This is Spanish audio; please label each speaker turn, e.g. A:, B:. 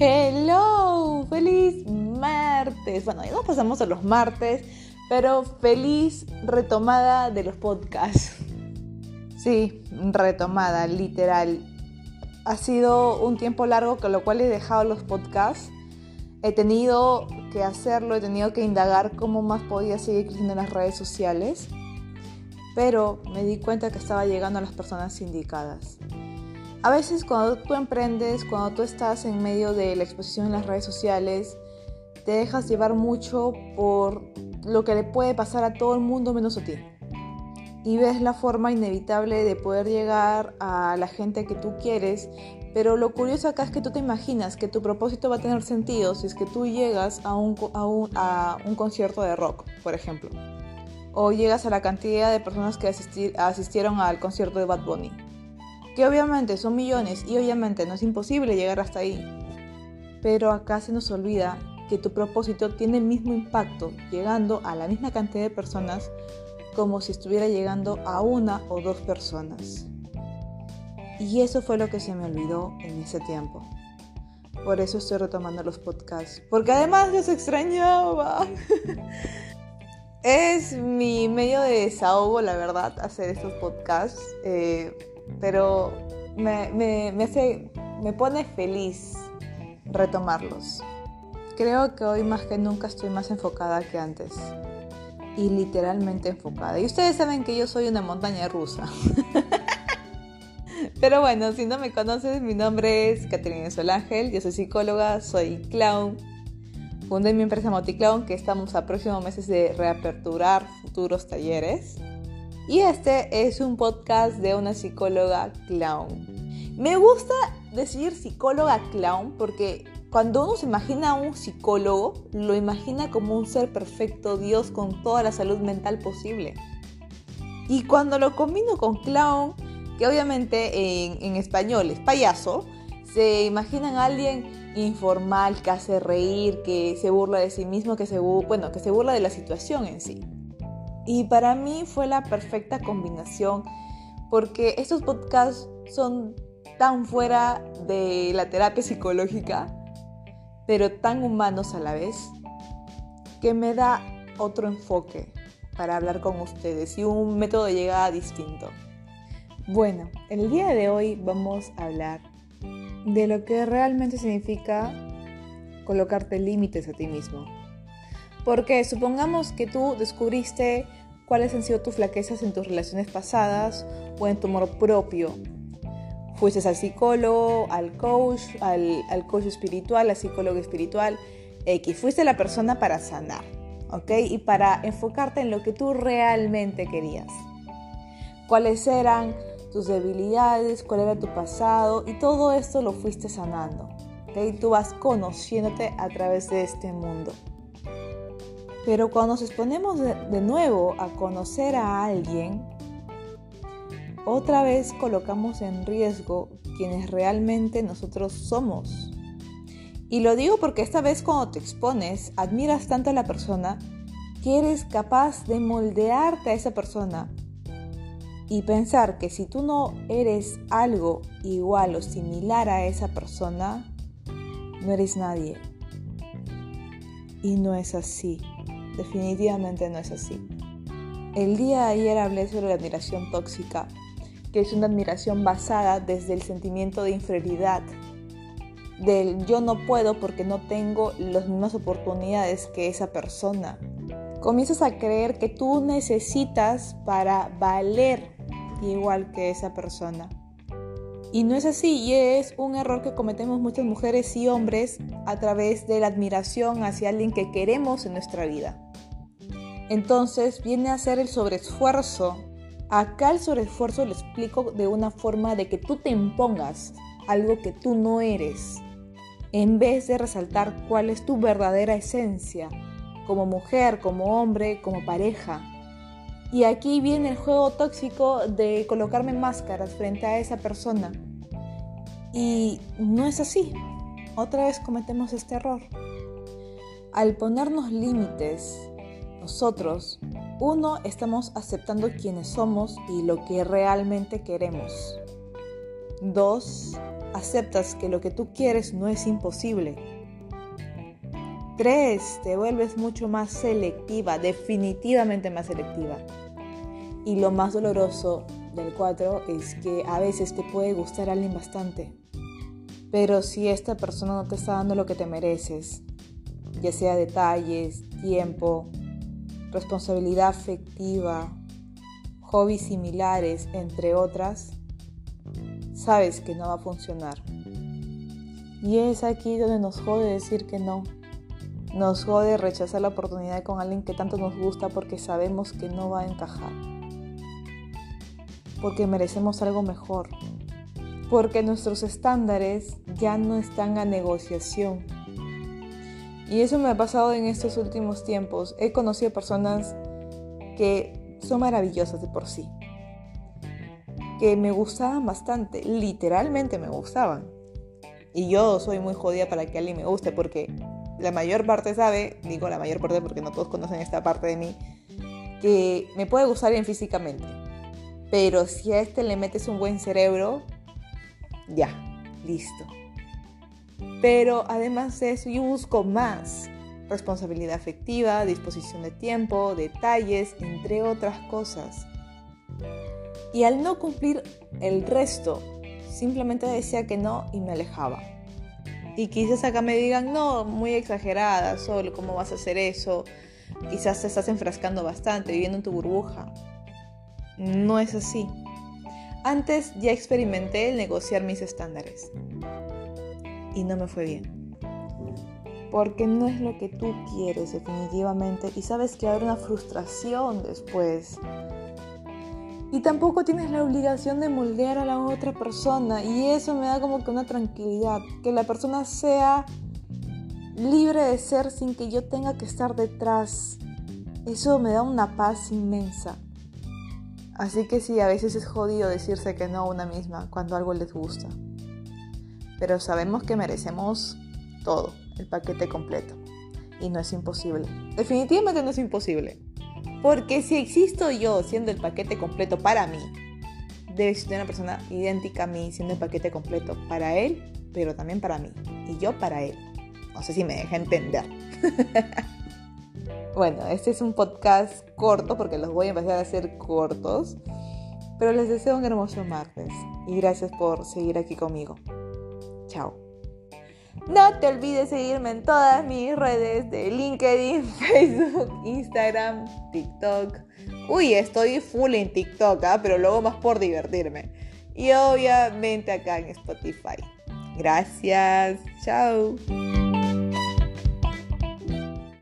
A: Hello, feliz martes. Bueno, ya nos pasamos a los martes, pero feliz retomada de los podcasts. Sí, retomada, literal. Ha sido un tiempo largo, con lo cual he dejado los podcasts. He tenido que hacerlo, he tenido que indagar cómo más podía seguir creciendo en las redes sociales, pero me di cuenta que estaba llegando a las personas indicadas. A veces cuando tú emprendes, cuando tú estás en medio de la exposición en las redes sociales, te dejas llevar mucho por lo que le puede pasar a todo el mundo menos a ti. Y ves la forma inevitable de poder llegar a la gente que tú quieres, pero lo curioso acá es que tú te imaginas que tu propósito va a tener sentido si es que tú llegas a un, a un, concierto de rock, por ejemplo. O llegas a la cantidad de personas que asistieron al concierto de Bad Bunny que obviamente son millones y obviamente no es imposible llegar hasta ahí. Pero acá se nos olvida que tu propósito tiene el mismo impacto llegando a la misma cantidad de personas como si estuviera llegando a una o dos personas. Y eso fue lo que se me olvidó en ese tiempo. Por eso estoy retomando los podcasts. Porque además los extrañaba. es mi medio de desahogo, la verdad, hacer estos podcasts. Eh, pero me, me, me pone feliz retomarlos. Creo que hoy más que nunca estoy más enfocada que antes. Y literalmente enfocada. Y ustedes saben que yo soy una montaña rusa. Pero bueno, si no me conoces, mi nombre es Caterina Solángel, yo soy psicóloga, soy clown. Fundé mi empresa Moticlown, que estamos a próximos meses de reaperturar futuros talleres. Y este es un podcast de una psicóloga clown. Me gusta decir psicóloga clown porque cuando uno se imagina a un psicólogo, lo imagina como un ser perfecto, Dios con toda la salud mental posible. Y cuando lo combino con clown, que obviamente en, español es payaso, se imaginan a alguien informal que hace reír, que se burla de sí mismo, que se, bueno, que se burla de la situación en sí. Y para mí fue la perfecta combinación porque estos podcasts son tan fuera de la terapia psicológica, pero tan humanos a la vez, que me da otro enfoque para hablar con ustedes y un método de llegada distinto. Bueno, el día de hoy vamos a hablar de lo que realmente significa colocarte límites a ti mismo. Porque supongamos que tú descubriste cuáles han sido tus flaquezas en tus relaciones pasadas o en tu amor propio. Fuiste al psicólogo, al coach, al, coach espiritual, al psicólogo espiritual, X. Fuiste la persona para sanar, ¿ok? Y para enfocarte en lo que tú realmente querías. Cuáles eran tus debilidades, cuál era tu pasado y todo esto lo fuiste sanando. ¿ok? Tú vas conociéndote a través de este mundo. Pero cuando nos exponemos de, nuevo a conocer a alguien, otra vez colocamos en riesgo quienes realmente nosotros somos. Y lo digo porque esta vez cuando te expones, admiras tanto a la persona que eres capaz de moldearte a esa persona y pensar que si tú no eres algo igual o similar a esa persona, no eres nadie. Y no es así. Definitivamente no es así. El día de ayer hablé sobre la admiración tóxica, que es una admiración basada desde el sentimiento de inferioridad, del yo no puedo porque no tengo las mismas oportunidades que esa persona. Comienzas a creer que tú necesitas para valer igual que esa persona. Y no es así, y es un error que cometemos muchas mujeres y hombres a través de la admiración hacia alguien que queremos en nuestra vida. Entonces viene a ser el sobreesfuerzo. Acá el sobreesfuerzo lo explico de una forma de que tú te impongas algo que tú no eres, en vez de resaltar cuál es tu verdadera esencia, como mujer, como hombre, como pareja. Y aquí viene el juego tóxico de colocarme máscaras frente a esa persona. Y no es así. Otra vez cometemos este error. Al ponernos límites nosotros, uno, estamos aceptando quienes somos y lo que realmente queremos. Dos, aceptas que lo que tú quieres no es imposible. Tres, te vuelves mucho más selectiva, definitivamente más selectiva. Y lo más doloroso del cuatro es que a veces te puede gustar alguien bastante. Pero si esta persona no te está dando lo que te mereces, ya sea detalles, tiempo, responsabilidad afectiva, hobbies similares, entre otras, sabes que no va a funcionar. Y es aquí donde nos jode decir que no. Nos jode rechazar la oportunidad con alguien que tanto nos gusta porque sabemos que no va a encajar. Porque merecemos algo mejor. Porque nuestros estándares ya no están a negociación. Y eso me ha pasado en estos últimos tiempos. He conocido personas que son maravillosas de por sí que me gustaban bastante, literalmente me gustaban. Y yo soy muy jodida para que alguien me guste porque la mayor parte sabe, digo la mayor parte porque no todos conocen esta parte de mí, que me puede gustar bien físicamente. Pero si a este le metes un buen cerebro, ya, listo. Pero además de eso, yo busco más responsabilidad afectiva, disposición de tiempo, detalles, entre otras cosas. Y al no cumplir el resto, simplemente decía que no y me alejaba. Y quizás acá me digan, no, muy exagerada, solo, ¿cómo vas a hacer eso? Quizás te estás enfrascando bastante, viviendo en tu burbuja. No es así. Antes ya experimenté el negociar mis estándares. Y no me fue bien. Porque no es lo que tú quieres definitivamente. Y sabes que habrá una frustración después y tampoco tienes la obligación de moldear a la otra persona. Y eso me da como que una tranquilidad. Que la persona sea libre de ser sin que yo tenga que estar detrás. Eso me da una paz inmensa. Así que sí, a veces es jodido decirse que no a una misma cuando algo les gusta. Pero sabemos que merecemos todo, el paquete completo. Y no es imposible. Definitivamente no es imposible. Porque si existo yo siendo el paquete completo para mí, debe existir una persona idéntica a mí siendo el paquete completo para él, pero también para mí. Y yo para él. No sé si me deja entender. bueno, este es un podcast corto porque los voy a empezar a hacer cortos. Pero les deseo un hermoso martes y gracias por seguir aquí conmigo. Chao. No te olvides seguirme en todas mis redes de LinkedIn, Facebook, Instagram, TikTok. Uy, estoy full en TikTok, ¿ah? pero luego más por divertirme. Y obviamente acá en Spotify. Gracias. Chao.